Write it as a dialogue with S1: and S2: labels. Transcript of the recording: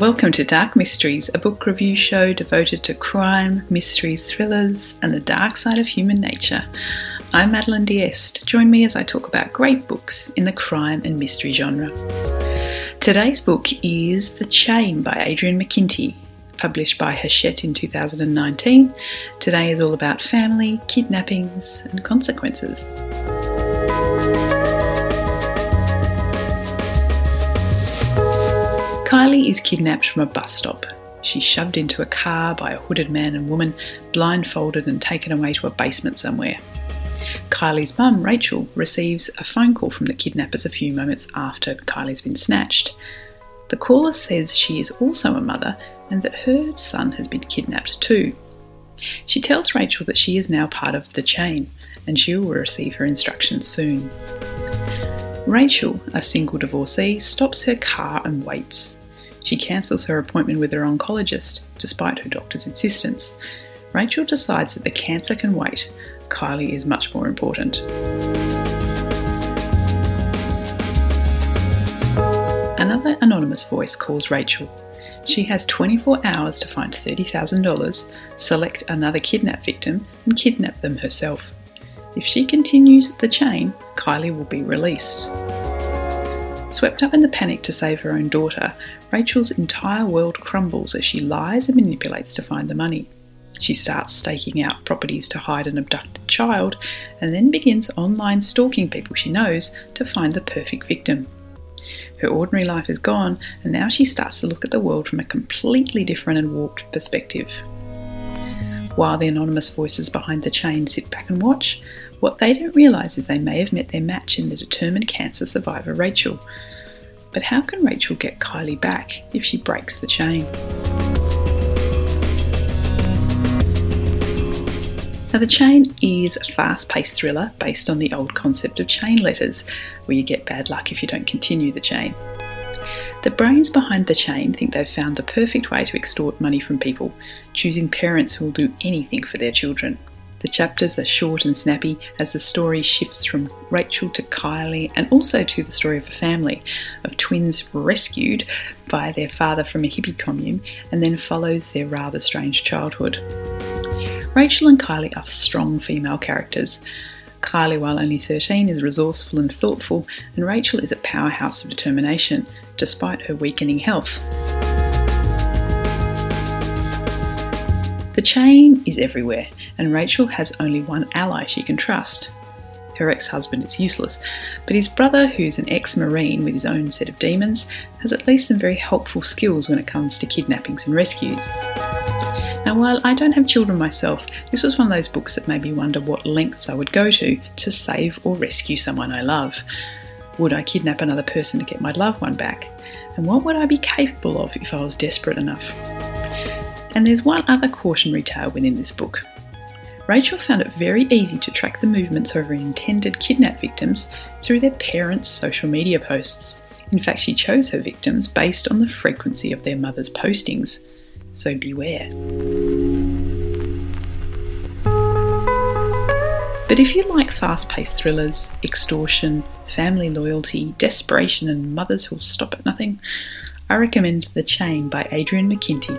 S1: Welcome to Dark Mysteries, a book review show devoted to crime, mysteries, thrillers, and the dark side of human nature. I'm Madeline Diest. Join me as I talk about great books in the crime and mystery genre. Today's book is The Chain by Adrian McKinty, published by Hachette in 2019. Today is all about family, kidnappings, and consequences. Kylie is kidnapped from a bus stop. She's shoved into a car by a hooded man and woman, blindfolded and taken away to a basement somewhere. Kylie's mum, Rachel, receives a phone call from the kidnappers a few moments after Kylie's been snatched. The caller says she is also a mother and that her son has been kidnapped too. She tells Rachel that she is now part of the chain and she will receive her instructions soon. Rachel, a single divorcee, stops her car and waits. She cancels her appointment with her oncologist, despite her doctor's insistence. Rachel decides that the cancer can wait. Kylie is much more important. Another anonymous voice calls Rachel. She has 24 hours to find $30,000, select another kidnap victim, and kidnap them herself. If she continues the chain, Kylie will be released. Swept up in the panic to save her own daughter, Rachel's entire world crumbles as she lies and manipulates to find the money. She starts staking out properties to hide an abducted child and then begins online stalking people she knows to find the perfect victim. Her ordinary life is gone, and now she starts to look at the world from a completely different and warped perspective. While the anonymous voices behind the chain sit back and watch, what they don't realise is they may have met their match in the determined cancer survivor Rachel. But how can Rachel get Kylie back if she breaks the chain? Now, The Chain is a fast paced thriller based on the old concept of chain letters, where you get bad luck if you don't continue the chain. The brains behind the chain think they've found the perfect way to extort money from people, choosing parents who will do anything for their children. The chapters are short and snappy as the story shifts from Rachel to Kylie and also to the story of a family of twins rescued by their father from a hippie commune and then follows their rather strange childhood. Rachel and Kylie are strong female characters. Kylie, while only 13, is resourceful and thoughtful, and Rachel is a powerhouse of determination, despite her weakening health. The chain is everywhere, and Rachel has only one ally she can trust. Her ex husband is useless, but his brother, who's an ex Marine with his own set of demons, has at least some very helpful skills when it comes to kidnappings and rescues. Now, while I don't have children myself, this was one of those books that made me wonder what lengths I would go to to save or rescue someone I love. Would I kidnap another person to get my loved one back? And what would I be capable of if I was desperate enough? And there's one other cautionary tale within this book. Rachel found it very easy to track the movements of her intended kidnap victims through their parents' social media posts. In fact, she chose her victims based on the frequency of their mother's postings. So beware. But if you like fast paced thrillers, extortion, family loyalty, desperation, and mothers who'll stop at nothing, I recommend The Chain by Adrian McKinty.